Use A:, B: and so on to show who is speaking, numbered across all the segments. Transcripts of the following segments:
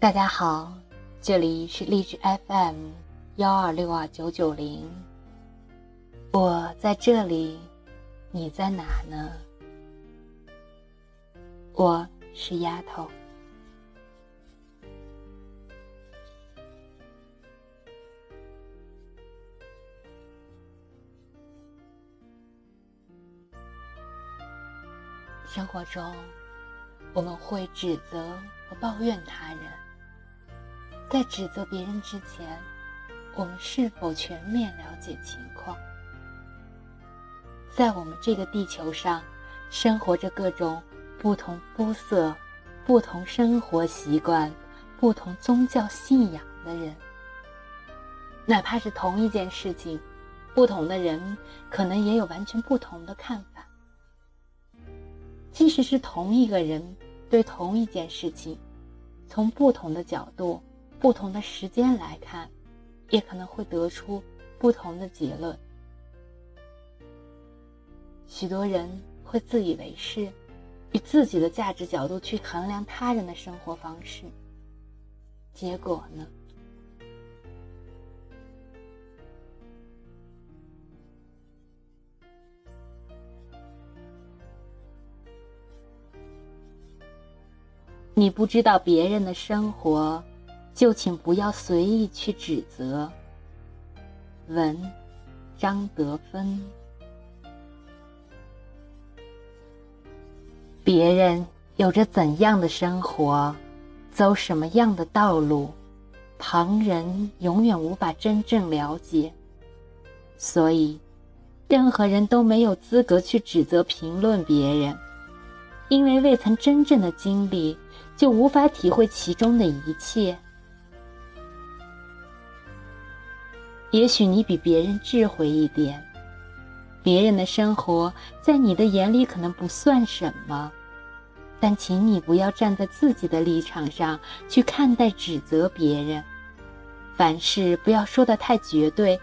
A: 大家好，这里是励志 FM 幺二六二九九零，我在这里，你在哪呢？我是丫头。生活中，我们会指责和抱怨他人。在指责别人之前，我们是否全面了解情况？在我们这个地球上，生活着各种不同肤色、不同生活习惯、不同宗教信仰的人。哪怕是同一件事情，不同的人可能也有完全不同的看法。即使是同一个人，对同一件事情，从不同的角度、不同的时间来看，也可能会得出不同的结论。许多人会自以为是，以自己的价值角度去衡量他人的生活方式，结果呢？你不知道别人的生活，就请不要随意去指责。文，张德芬。别人有着怎样的生活，走什么样的道路，旁人永远无法真正了解。所以，任何人都没有资格去指责、评论别人，因为未曾真正的经历。就无法体会其中的一切。也许你比别人智慧一点，别人的生活在你的眼里可能不算什么，但请你不要站在自己的立场上去看待、指责别人。凡事不要说的太绝对，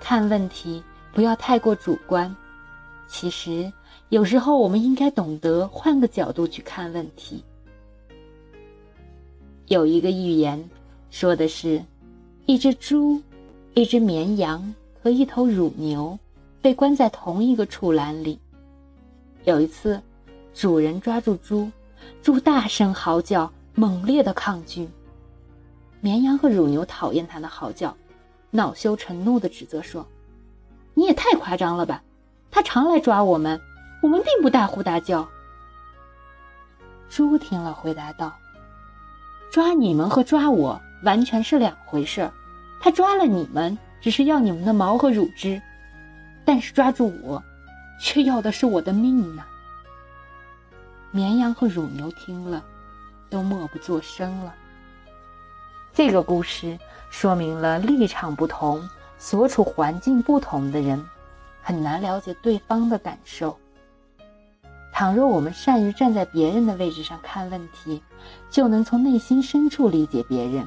A: 看问题不要太过主观。其实，有时候我们应该懂得换个角度去看问题。有一个寓言，说的是，一只猪、一只绵羊和一头乳牛被关在同一个畜栏里。有一次，主人抓住猪，猪大声嚎叫，猛烈的抗拒。绵羊和乳牛讨厌它的嚎叫，恼羞成怒的指责说：“你也太夸张了吧！它常来抓我们，我们并不大呼大叫。”猪听了，回答道。抓你们和抓我完全是两回事儿，他抓了你们，只是要你们的毛和乳汁，但是抓住我，却要的是我的命呢。绵羊和乳牛听了，都默不作声了。这个故事说明了立场不同、所处环境不同的人，很难了解对方的感受。倘若我们善于站在别人的位置上看问题，就能从内心深处理解别人，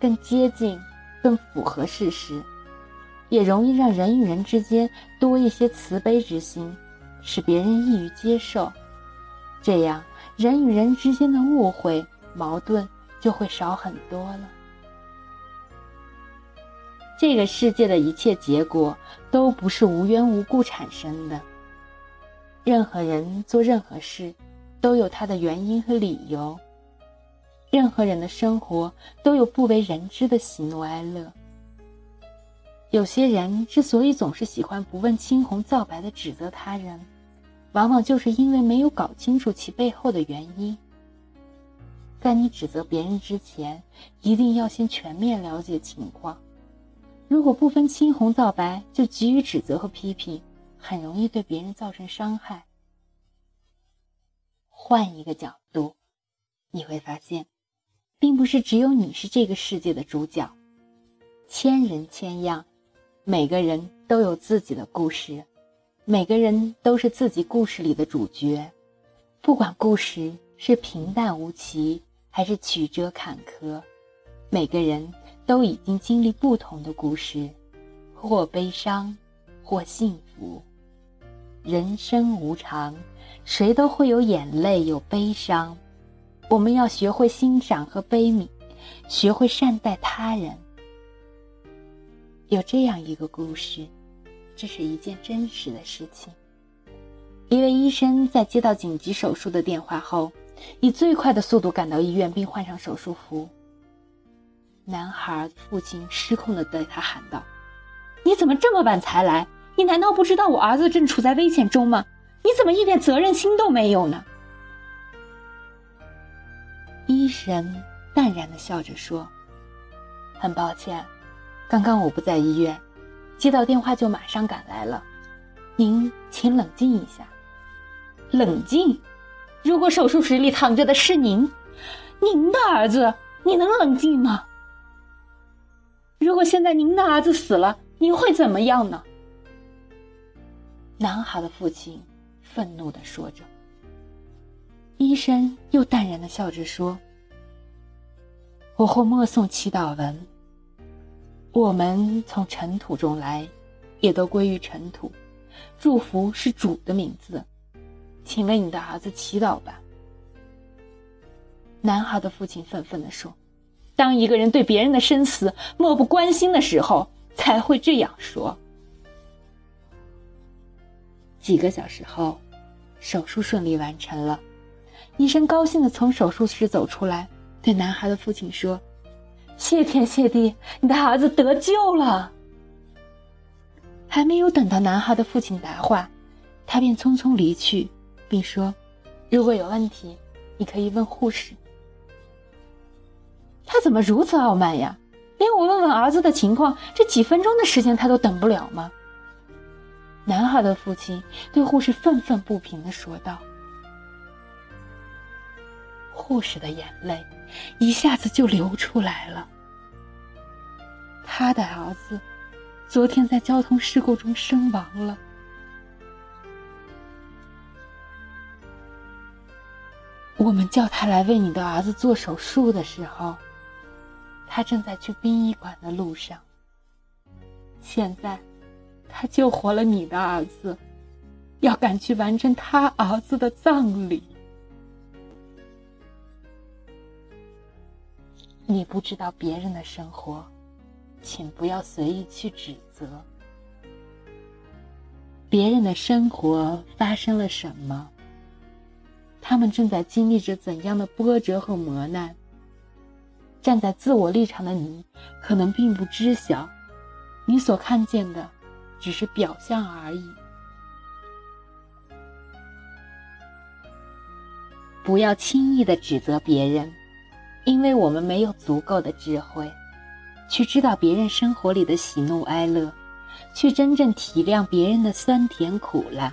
A: 更接近、更符合事实，也容易让人与人之间多一些慈悲之心，使别人易于接受。这样，人与人之间的误会、矛盾就会少很多了。这个世界的一切结果都不是无缘无故产生的。任何人做任何事，都有他的原因和理由。任何人的生活都有不为人知的喜怒哀乐。有些人之所以总是喜欢不问青红皂白的指责他人，往往就是因为没有搞清楚其背后的原因。在你指责别人之前，一定要先全面了解情况。如果不分青红皂白就急于指责和批评，很容易对别人造成伤害。换一个角度，你会发现，并不是只有你是这个世界的主角。千人千样，每个人都有自己的故事，每个人都是自己故事里的主角。不管故事是平淡无奇，还是曲折坎坷，每个人都已经经历不同的故事，或悲伤，或幸福。人生无常，谁都会有眼泪，有悲伤。我们要学会欣赏和悲悯，学会善待他人。有这样一个故事，这是一件真实的事情。一位医生在接到紧急手术的电话后，以最快的速度赶到医院，并换上手术服。男孩父亲失控的对他喊道：“你怎么这么晚才来？你难道不知道我儿子正处在危险中吗？你怎么一点责任心都没有呢？”医生淡然的笑着说：“很抱歉，刚刚我不在医院，接到电话就马上赶来了。您请冷静一下。冷静？如果手术室里躺着的是您，您的儿子，你能冷静吗？”如果现在您的儿子死了，您会怎么样呢？男孩的父亲愤怒的说着。医生又淡然的笑着说：“我会默诵祈祷文。我们从尘土中来，也都归于尘土。祝福是主的名字，请为你的儿子祈祷吧。”男孩的父亲愤愤的说。当一个人对别人的生死漠不关心的时候，才会这样说。几个小时后，手术顺利完成了，医生高兴的从手术室走出来，对男孩的父亲说：“谢天谢地，你的儿子得救了。”还没有等到男孩的父亲答话，他便匆匆离去，并说：“如果有问题，你可以问护士。”他怎么如此傲慢呀？连我问问儿子的情况，这几分钟的时间他都等不了吗？男孩的父亲对护士愤愤不平的说道。护士的眼泪一下子就流出来了。他的儿子昨天在交通事故中身亡了。我们叫他来为你的儿子做手术的时候。他正在去殡仪馆的路上。现在，他救活了你的儿子，要赶去完成他儿子的葬礼。你不知道别人的生活，请不要随意去指责。别人的生活发生了什么？他们正在经历着怎样的波折和磨难？站在自我立场的你，可能并不知晓，你所看见的，只是表象而已。不要轻易的指责别人，因为我们没有足够的智慧，去知道别人生活里的喜怒哀乐，去真正体谅别人的酸甜苦辣。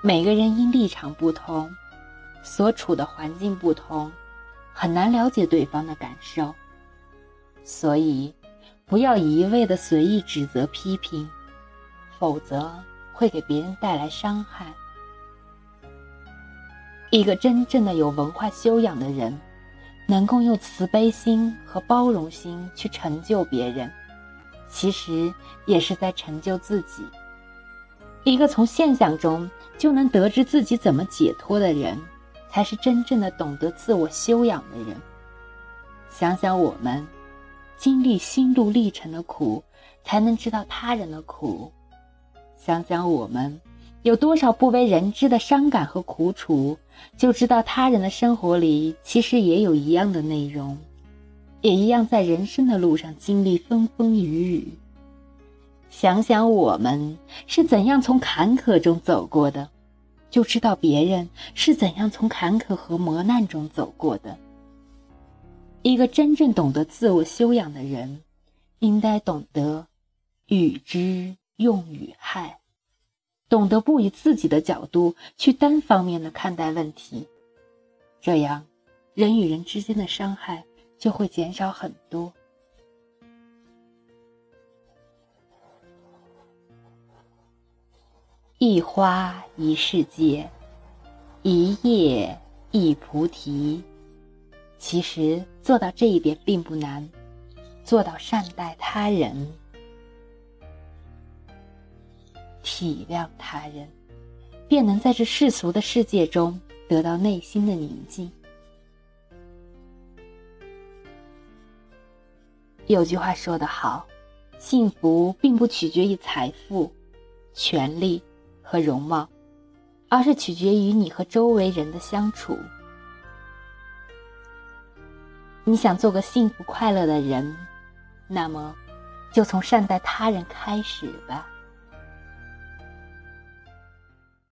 A: 每个人因立场不同，所处的环境不同。很难了解对方的感受，所以不要一味的随意指责批评，否则会给别人带来伤害。一个真正的有文化修养的人，能够用慈悲心和包容心去成就别人，其实也是在成就自己。一个从现象中就能得知自己怎么解脱的人。才是真正的懂得自我修养的人。想想我们经历心路历程的苦，才能知道他人的苦；想想我们有多少不为人知的伤感和苦楚，就知道他人的生活里其实也有一样的内容，也一样在人生的路上经历风风雨雨。想想我们是怎样从坎坷中走过的。就知道别人是怎样从坎坷和磨难中走过的。一个真正懂得自我修养的人，应该懂得与之用与害，懂得不以自己的角度去单方面的看待问题，这样人与人之间的伤害就会减少很多。一花一世界，一叶一菩提。其实做到这一点并不难，做到善待他人、体谅他人，便能在这世俗的世界中得到内心的宁静。有句话说得好，幸福并不取决于财富、权力和容貌，而是取决于你和周围人的相处。你想做个幸福快乐的人，那么就从善待他人开始吧。